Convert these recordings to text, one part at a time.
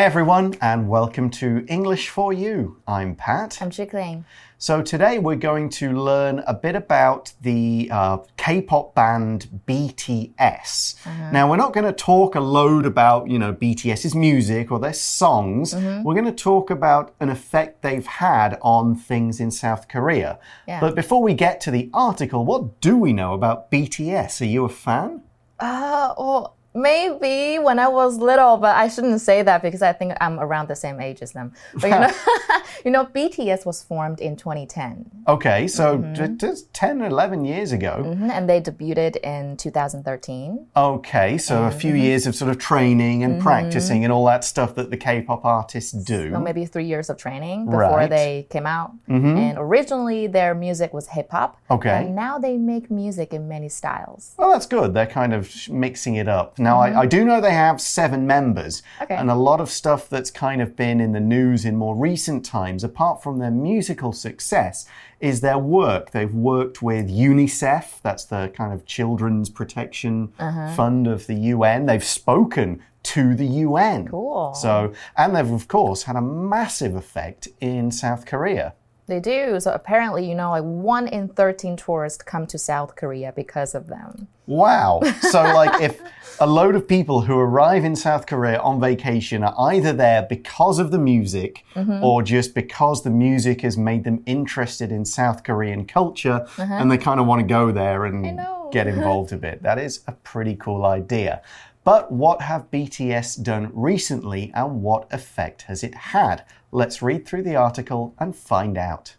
Hi, everyone, and welcome to English for You. I'm Pat. I'm Chickling. So, today we're going to learn a bit about the uh, K pop band BTS. Now, we're not going to talk a load about, you know, BTS's music or their songs. We're going to talk about an effect they've had on things in South Korea. Yeah. But before we get to the article, what do we know about BTS? Are you a fan? Uh, well, maybe when I was little, but I shouldn't say that because I think I'm around the same age as them. But you know, you know, BTS was formed in 2010, Okay, so mm-hmm. just 10, 11 years ago. Mhm, and they debuted in 2013. Okay, so a few mm-hmm. years of sort of training and mm-hmm. practicing and all that stuff that the K pop artists do. So maybe three years of training before Right. they came out. And originally, their music was hip hop. Okay. And now they make music in many styles. Well, that's good. They're kind of mixing it up. Now, I, mm-hmm. I do know they have seven members. Okay. And a lot of stuff that's kind of been in the news in more recent times, apart from their musical success, is their work. They've worked with UNICEF, that's the kind of children's protection uh-huh. fund of the UN. They've spoken to the UN. Cool. So, and they've, of course, had a massive effect in South Korea. They do. So apparently, you know, like one in 13 tourists come to South Korea because of them. Wow. So, like, if a load of people who arrive in South Korea on vacation are either there because of the music mm-hmm. or just because the music has made them interested in South Korean culture uh-huh. and they kind of want to go there and get involved a bit, that is a pretty cool idea. But what have BTS done recently and what effect has it had? Let's read through the article and find out.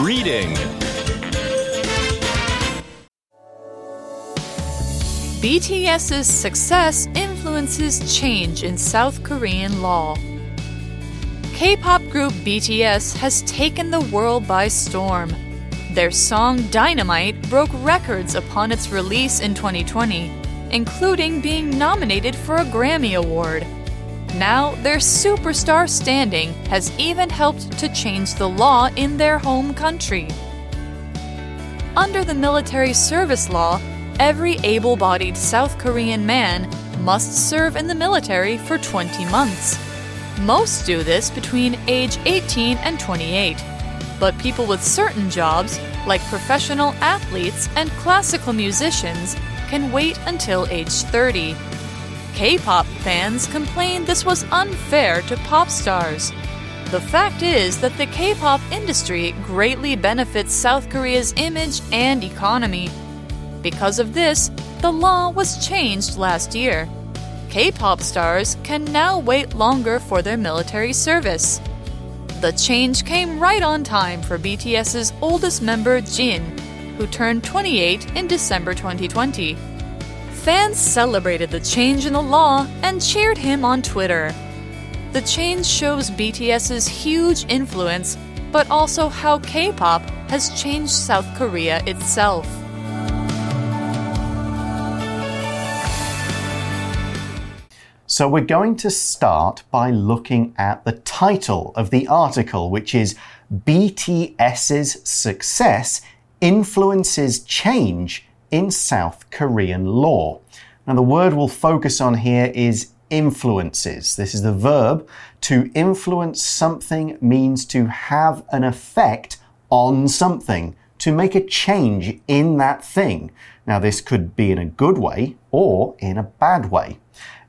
Reading BTS's success influences change in South Korean law. K pop group BTS has taken the world by storm. Their song Dynamite broke records upon its release in 2020, including being nominated for a Grammy Award. Now, their superstar standing has even helped to change the law in their home country. Under the military service law, every able bodied South Korean man must serve in the military for 20 months. Most do this between age 18 and 28, but people with certain jobs, like professional athletes and classical musicians, can wait until age 30. K pop fans complained this was unfair to pop stars. The fact is that the K pop industry greatly benefits South Korea's image and economy. Because of this, the law was changed last year. K pop stars can now wait longer for their military service. The change came right on time for BTS's oldest member, Jin, who turned 28 in December 2020. Fans celebrated the change in the law and cheered him on Twitter. The change shows BTS's huge influence, but also how K pop has changed South Korea itself. So we're going to start by looking at the title of the article, which is BTS's success influences change in South Korean law. Now, the word we'll focus on here is influences. This is the verb. To influence something means to have an effect on something, to make a change in that thing. Now, this could be in a good way or in a bad way.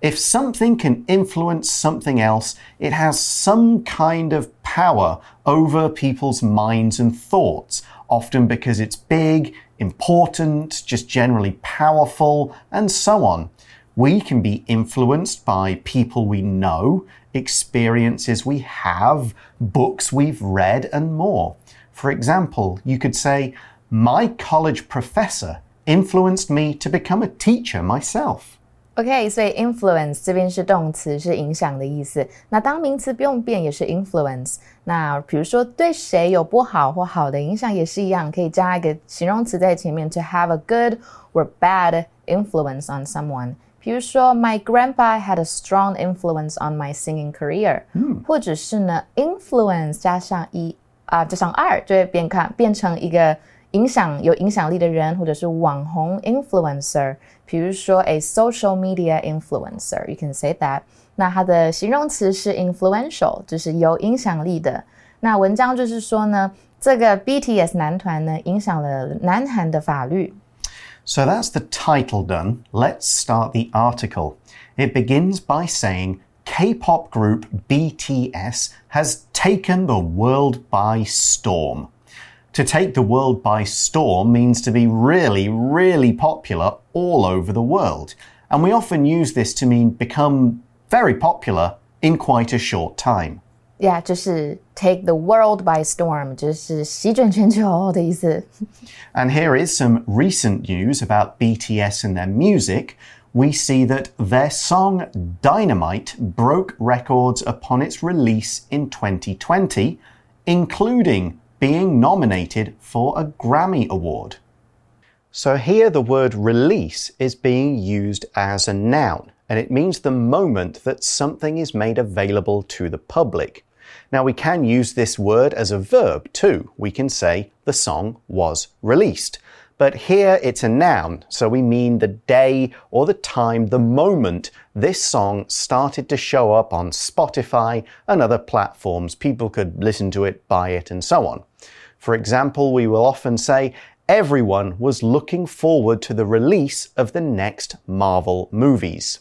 If something can influence something else, it has some kind of power over people's minds and thoughts, often because it's big, important, just generally powerful, and so on. We can be influenced by people we know, experiences we have, books we've read, and more. For example, you could say, My college professor influenced me to become a teacher myself. OK，所以 influence 这边是动词，是影响的意思。那当名词不用变，也是 influence。那比如说对谁有不好或好的影响，也是一样，可以加一个形容词在前面，to have a good or bad influence on someone。比如说，My grandpa had a strong influence on my singing career，、或者是呢，influence 加上一啊、加上二，就会变看变成一个影响有影响力的人，或者是网红 influencer，比如说 a social media influencer，you can say that。那它的形容词是 influential，就是有影响力的。那文章就是说呢，这个 BTS 男团呢影响了南韩的法律。So that's the title done. Let's start the article. It begins by saying K pop group BTS has taken the world by storm. To take the world by storm means to be really, really popular all over the world. And we often use this to mean become very popular in quite a short time. Yeah, 就是 take the world by storm，就是席卷全球的意思。And here is some recent news about BTS and their music. We see that their song Dynamite broke records upon its release in 2020, including being nominated for a Grammy Award. So here the word release is being used as a noun, and it means the moment that something is made available to the public. Now we can use this word as a verb too. We can say the song was released. But here it's a noun, so we mean the day or the time, the moment this song started to show up on Spotify and other platforms. People could listen to it, buy it, and so on. For example, we will often say, everyone was looking forward to the release of the next Marvel movies.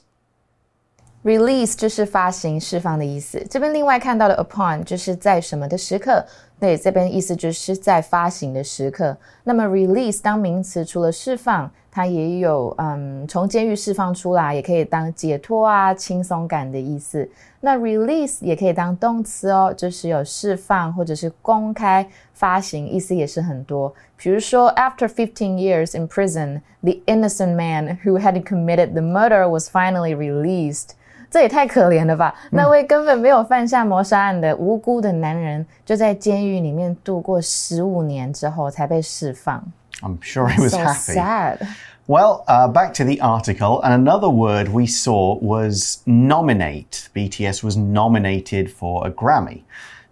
Release 就是发行、释放的意思。这边另外看到的 upon 就是在什么的时刻， 对，这边意思就是在发行的时刻。那么 release 当名词，除了释放，它也有嗯从监狱释放出来，也可以当解脱啊、轻松感的意思。那 release 也可以当动词哦，就是有释放或者是公开发行，意思也是很多。比如说，After fifteen years in prison, the innocent man who had committed the murder was finally released. 这也太可怜了吧！那位根本没有犯下谋杀案的无辜的男人，就在监狱里面度过十五年之后才被释放。I'm sure he was so happy. Sad. Well, uh, back to the article, and another word we saw was nominate. BTS was nominated for a Grammy.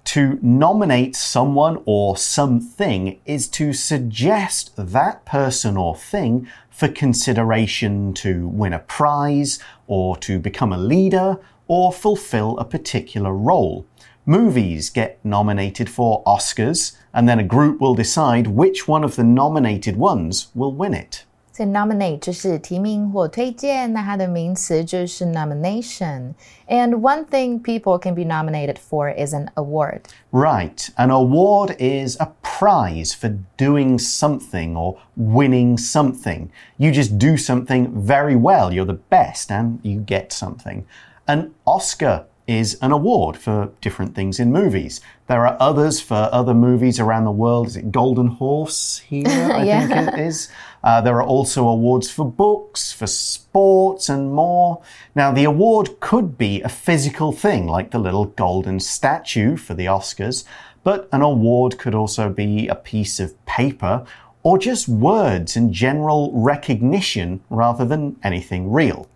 To nominate someone or something is to suggest that person or thing for consideration to win a prize or to become a leader or fulfill a particular role. Movies get nominated for Oscars, and then a group will decide which one of the nominated ones will win it. 所以 nominate 就是提名或推荐，那它的名词就是 nomination。And one thing people can be nominated for is an award. Right. An award is a prize for doing something or winning something. You just do something very well. You're the best and you get something. An Oscar is an award for different things in movies. There are others for other movies around the world. Is it Golden Horse here? I Yeah. think it is. Uh, there are also awards for books, for sports, and more. Now, the award could be a physical thing, like the little golden statue for the Oscars, but an award could also be a piece of paper or just words and general recognition rather than anything real.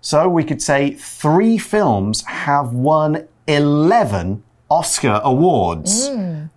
So we could say three films have won 11 Oscar awards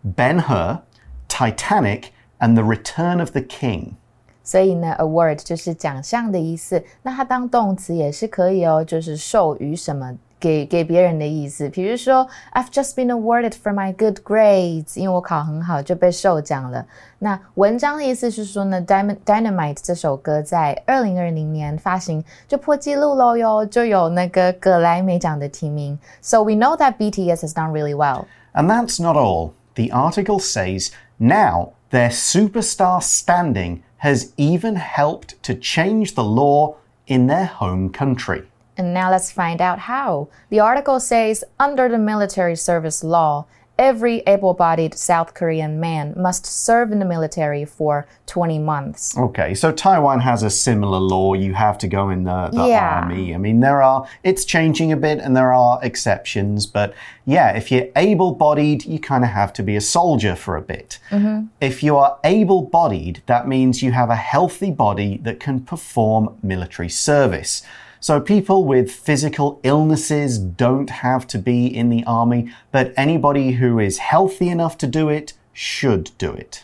Ben Hur, Titanic, and The Return of the King. 所以呢，award 就是奖项的意思。那它当动词也是可以哦，就是授予什么 给给别人的意思。比如说，I've just been awarded for my good grades，因为我考很好就被授奖了。那文章的意思是说呢，Dynam Dynamite 这首歌在二零二零年发行就破纪录喽哟，就有那个格莱美奖的提名。So we know that BTS has done really well. And that's not all. The article says now their superstar standing has even helped to change the law in their home country. And now let's find out how. The article says under the military service law, every able bodied South Korean man must serve in the military for 20 months. Okay, so Taiwan has a similar law. You have to go in the, the Yeah. army. I mean, there are, it's changing a bit and there are exceptions, but yeah, if you're able bodied, you kind of have to be a soldier for a bit. Mm-hmm. If you are able bodied, that means you have a healthy body that can perform military service. So people with physical illnesses don't have to be in the army, but anybody who is healthy enough to do it should do it.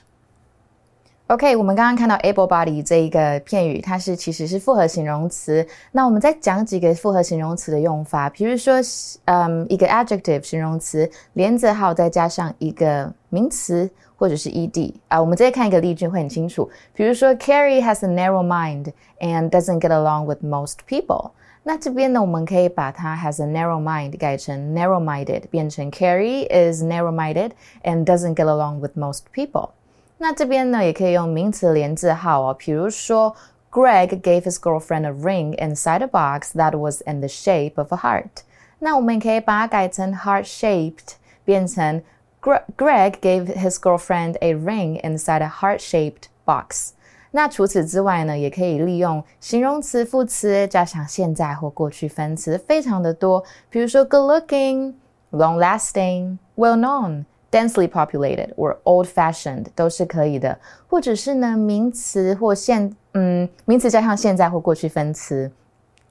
OK，我们刚刚看到 able body 这一个片语，它是其实是复合形容词。那我们再讲几个复合形容词的用法，比如说，嗯，一个 adjective 形容词连字号再加上一个名词 或者是 ed 啊。我们再看一个例句会很清楚。比如说，Carrie has a narrow mind and doesn't get along with most people。那这边呢，我们可以把它 has a narrow mind 改成 narrow-minded，变成 Carrie is narrow-minded and doesn't get along with most people。那这边呢，也可以用名词连字号哦，比如说，Greg gave his girlfriend a ring inside a box that was in the shape of a heart。那我们可以把它改成 heart-shaped，变成 Greg gave his girlfriend a ring inside a heart-shaped box。那除此之外呢，也可以利用形容词、副词加上现在或过去分词，非常的多。比如说，good-looking、long-lasting、well-known。densely populated or old-fashioned 都是可以的，或者是呢名词或现嗯名词加上现在或过去分词，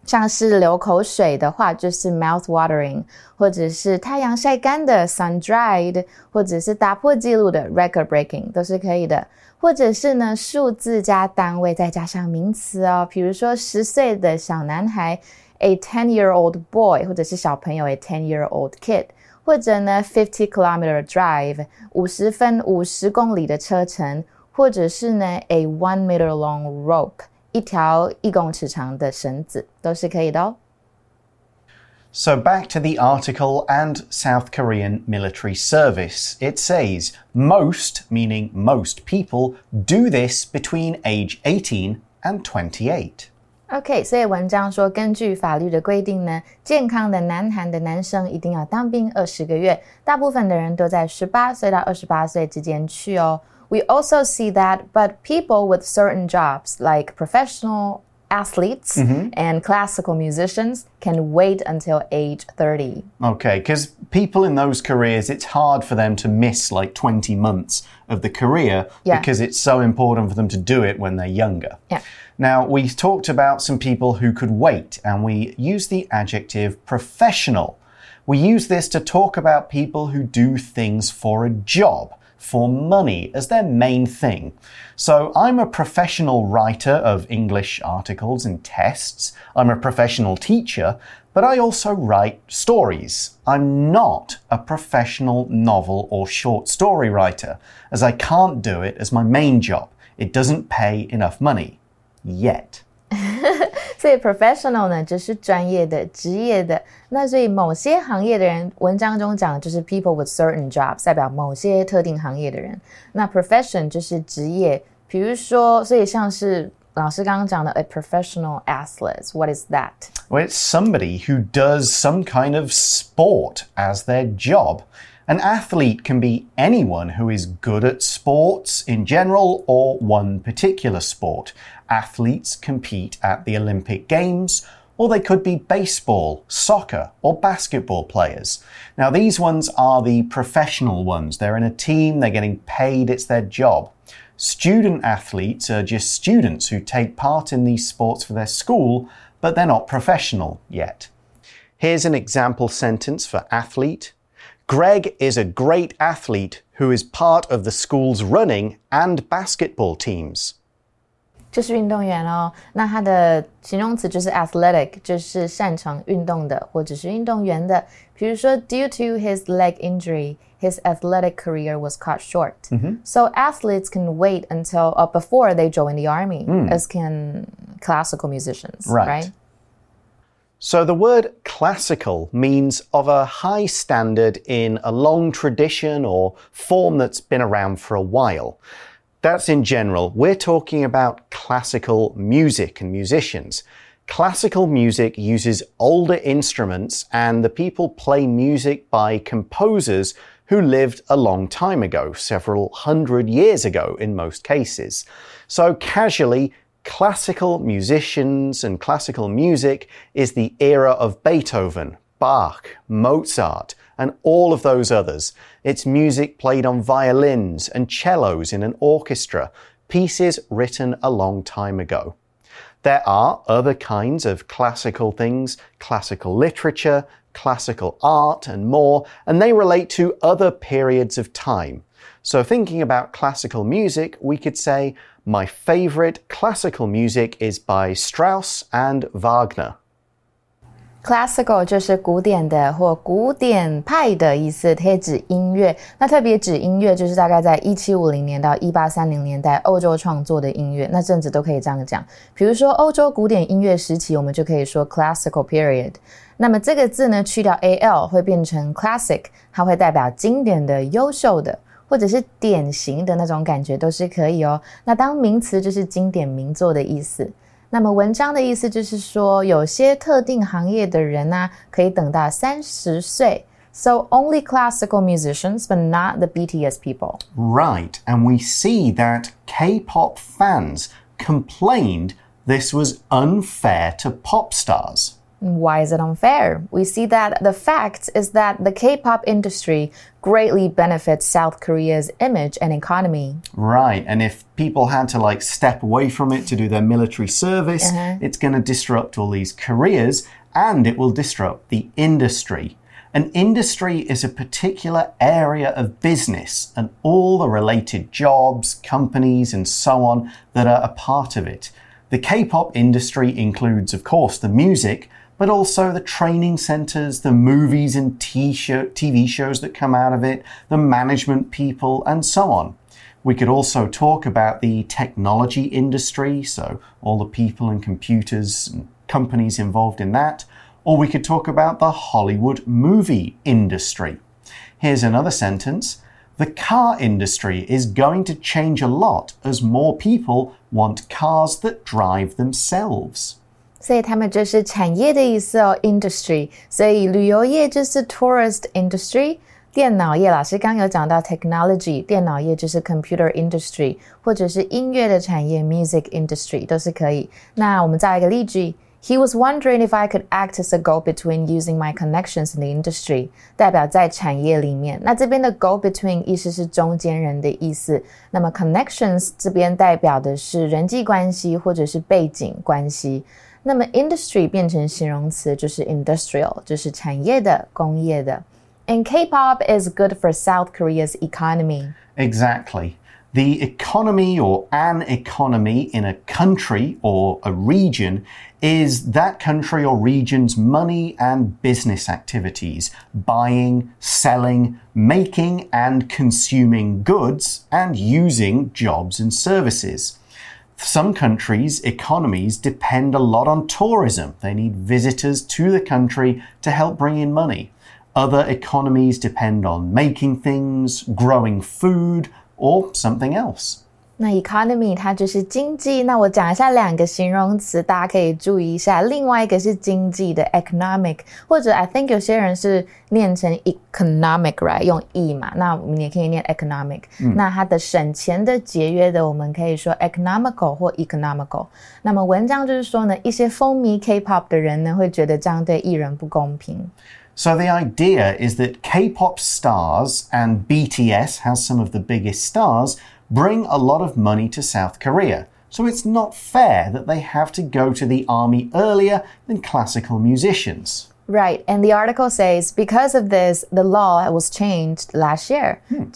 像是流口水的话就是 mouth-watering，或者是太阳晒干的 sun-dried，或者是打破记录的 record-breaking 都是可以的，或者是呢数字加单位再加上名词哦，比如说十岁的小男孩 a ten-year-old boy，或者是小朋友 a ten-year-old kid。或者呢，fifty kilometer drive，五十分五十公里的车程，或者是呢，a one meter long rope，一条一公尺长的绳子，都是可以的哦。So back to the article and South Korean military service. It says most, meaning most people, do this between age 18 and 28. OK，所以文章说，根据法律的规定呢，健康的南韩的男生一定要当兵二十个月，大部分的人都在十八岁到二十八岁之间去哦。We also see that, but people with certain jobs, like professional athletes mm-hmm. and classical musicians can wait until age 30. Okay, because people in those careers, it's hard for them to miss like 20 months of the career yeah. because it's so important for them to do it when they're younger. Yeah. Now, we talked about some people who could wait, and we use the adjective professional. We use this to talk about people who do things for a job, for money, as their main thing. So, I'm a professional writer of English articles and tests. I'm a professional teacher, but I also write stories. I'm not a professional novel or short story writer, as I can't do it as my main job. It doesn't pay enough money yet. 所以 professional 呢，就是专业的、职业的。那所以某些行业的人，文章中讲的就是 people with certain jobs，代表某些特定行业的人。那 profession 就是职业，比如说，所以像是老师刚刚讲的 a professional athlete。What is that? Well, it's somebody who does some kind of sport as their job. An athlete can be anyone who is good at sports in general or one particular sport. Athletes compete at the Olympic Games, or they could be baseball, soccer, or basketball players. Now, these ones are the professional ones. They're in a team, they're getting paid, it's their job. Student athletes are just students who take part in these sports for their school, but they're not professional yet. Here's an example sentence for athlete Greg is a great athlete who is part of the school's running and basketball teams. 就是运动员哦，那它的形容词就是 athletic，就是擅长运动的或者是运动员的。比如说，due to his leg injury, his athletic career was cut short. Mm -hmm. So athletes can wait until uh, before they join the army, mm. as can classical musicians, right? right? So the word classical means of a high standard in a long tradition or form that's been around for a while. That's in general. We're talking about classical music and musicians. Classical music uses older instruments and the people play music by composers who lived a long time ago, several hundred years ago in most cases. So casually, classical musicians and classical music is the era of Beethoven, Bach, Mozart, and all of those others. It's music played on violins and cellos in an orchestra, pieces written a long time ago. There are other kinds of classical things, classical literature, classical art, and more, and they relate to other periods of time. So, thinking about classical music, we could say, My favorite classical music is by Strauss and Wagner. Classical 就是古典的或古典派的意思，它指音乐。那特别指音乐，就是大概在一七五零年到一八三零年代欧洲创作的音乐。那阵子都可以这样讲。比如说欧洲古典音乐时期，我们就可以说 classical period。那么这个字呢，去掉 a l 会变成 classic，它会代表经典的、优秀的，或者是典型的那种感觉都是可以哦。那当名词就是经典名作的意思。那么文章的意思就是说，有些特定行业的人呢、啊，可以等到三十岁。So only classical musicians, but not the BTS people. Right, and we see that K-pop fans complained this was unfair to pop stars. Why is it unfair? We see that the fact is that the K pop industry greatly benefits South Korea's image and economy. Right, and if people had to like step away from it to do their military service, uh -huh. it's going to disrupt all these careers and it will disrupt the industry. An industry is a particular area of business and all the related jobs, companies, and so on that are a part of it. The K pop industry includes, of course, the music but also the training centers, the movies and TV shows that come out of it, the management people, and so on. We could also talk about the technology industry, so all the people and computers and companies involved in that, or we could talk about the Hollywood movie industry. Here's another sentence. The car industry is going to change a lot as more people want cars that drive themselves. 所以他们就是产业的意思哦，industry。所以旅游业就是 tourist industry。电脑业，老师刚有讲到 technology，电脑业就是 computer industry，或者是音乐的产业 music industry 都是可以。那我们再来一个例句：He was wondering if I could act as a go-between using my connections in the industry，代表在产业里面。那这边的 go-between 意思是中间人的意思。那么 connections 这边代表的是人际关系或者是背景关系。 那么 industry 变成形容词就是 industrial，就是产业的、工业的。And K-pop is good for South Korea's economy. Exactly. The economy or an economy in a country or a region is that country or region's money and business activities, buying, selling, making and consuming goods, and using jobs and services. Some countries' economies depend a lot on tourism. They need visitors to the country to help bring in money. Other economies depend on making things, growing food, or something else. 那 economy 它就是经济，那我讲一下两个形容词，大家可以注意一下。另外一个是经济的 economic，或者 I think 有些人是念成 economic，right？用 e 嘛，那我们也可以念 economic。那它的省钱的、节约的，我们可以说 economical 或 economical。那么文章就是说呢，一些风靡 K-pop 的人呢，会觉得这样对艺人不公平。So the idea is that K-pop stars and BTS has some of the biggest stars bring a lot of money to South Korea. So it's not fair that they have to go to the army earlier than classical musicians. Right, and the article says because of this, the law was changed last year. Hmm.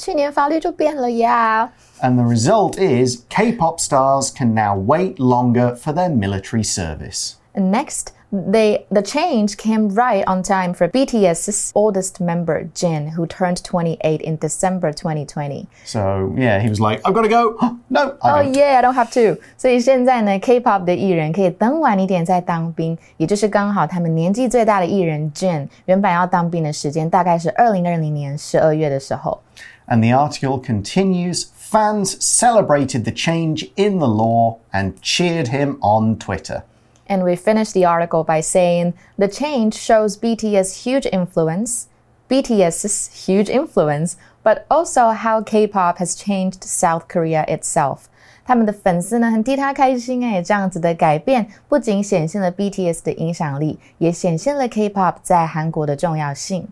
And the result is K pop stars can now wait longer for their military service. And next, they, the change came right on time for BTS's oldest member, Jin, who turned 28 in December 2020. So, yeah, he was like, I've got to go. no, I oh, don't. yeah, I don't have to. 所以现在呢，K-pop 的艺人可以等晚一点再当兵，也就是刚好他们年纪最大的艺人 Jin 原本要当兵的时间大概是二零二零年十二月的时候。And the article continues. Fans celebrated the change in the law and cheered him on Twitter. And we finished the article by saying the change shows BTS' huge influence, BTS's huge influence, but also how K-pop has changed South Korea itself. 他们的粉丝呢很替他开心哎，这样子的改变不仅显现了 BTS 的影响力，也显现了 K-pop 在韩国的重要性。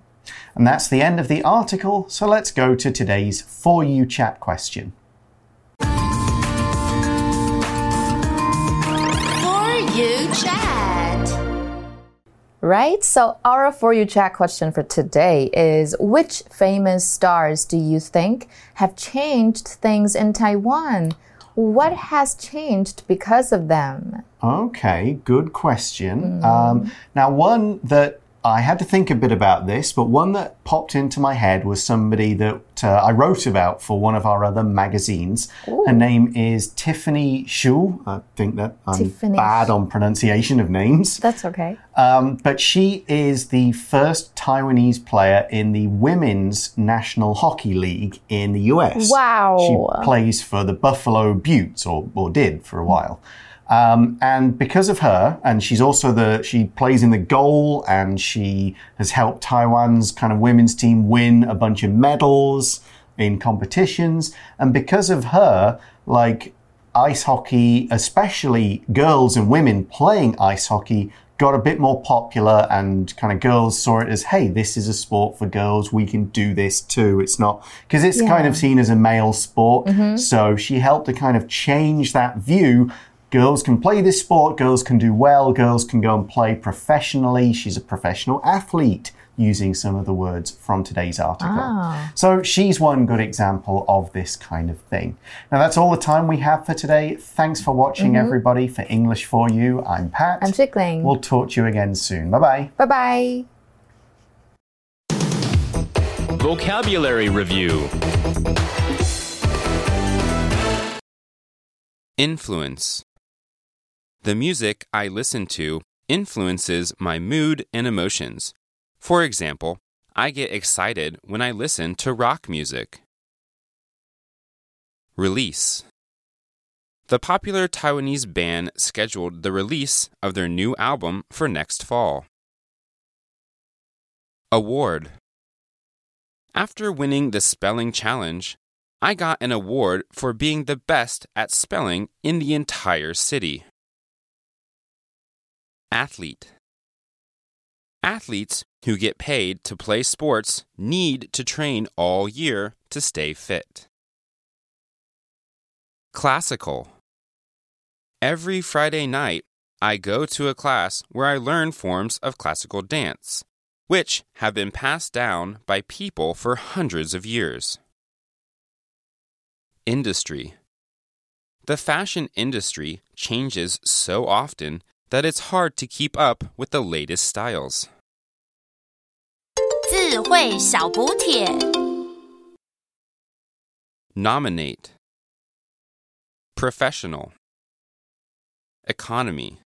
And that's the end of the article, so let's go to today's For You chat question. Right? So, our For You Chat question for today is Which famous stars do you think have changed things in Taiwan? What has changed because of them? Okay, good question. Um, now, one that I had to think a bit about this, but one that popped into my head was somebody that uh, I wrote about for one of our other magazines. Her name is Tiffany Hsu. I think that I'm Tiffany bad on pronunciation of names. That's okay. Um, but she is the first Taiwanese player in the Women's National Hockey League in the US. Wow. She plays for the Buffalo Beauts, or, or did for a while. Um, and because of her, and she's also the, she plays in the goal and she has helped Taiwan's kind of women's team win a bunch of medals in competitions. And because of her, like, ice hockey, especially girls and women playing ice hockey, got a bit more popular and kind of girls saw it as, hey, this is a sport for girls. We can do this too. It's not because it's kind of seen as a male sport. So she helped to kind of change that view. Girls can play this sport, girls can do well, girls can go and play professionally. She's a professional athlete using some of the words from today's article. Ah. So she's one good example of this kind of thing. Now, that's all the time we have for today. Thanks for watching, mm-hmm. everybody. For English for You, I'm Pat. I'm Chickling. We'll talk to you again soon. Bye bye. bye bye. Vocabulary Review Influence The music I listen to influences my mood and emotions. For example, I get excited when I listen to rock music. Release The popular Taiwanese band scheduled the release of their new album for next fall. Award after winning the spelling challenge, I got an award for being the best at spelling in the entire city. Athlete Athletes who get paid to play sports need to train all year to stay fit. Classical Every Friday night, I go to a class where I learn forms of classical dance which have been passed down by people for hundreds of years. Industry The fashion industry changes so often that it's hard to keep up with the latest styles. 智慧小补帖。 Nominate Professional Economy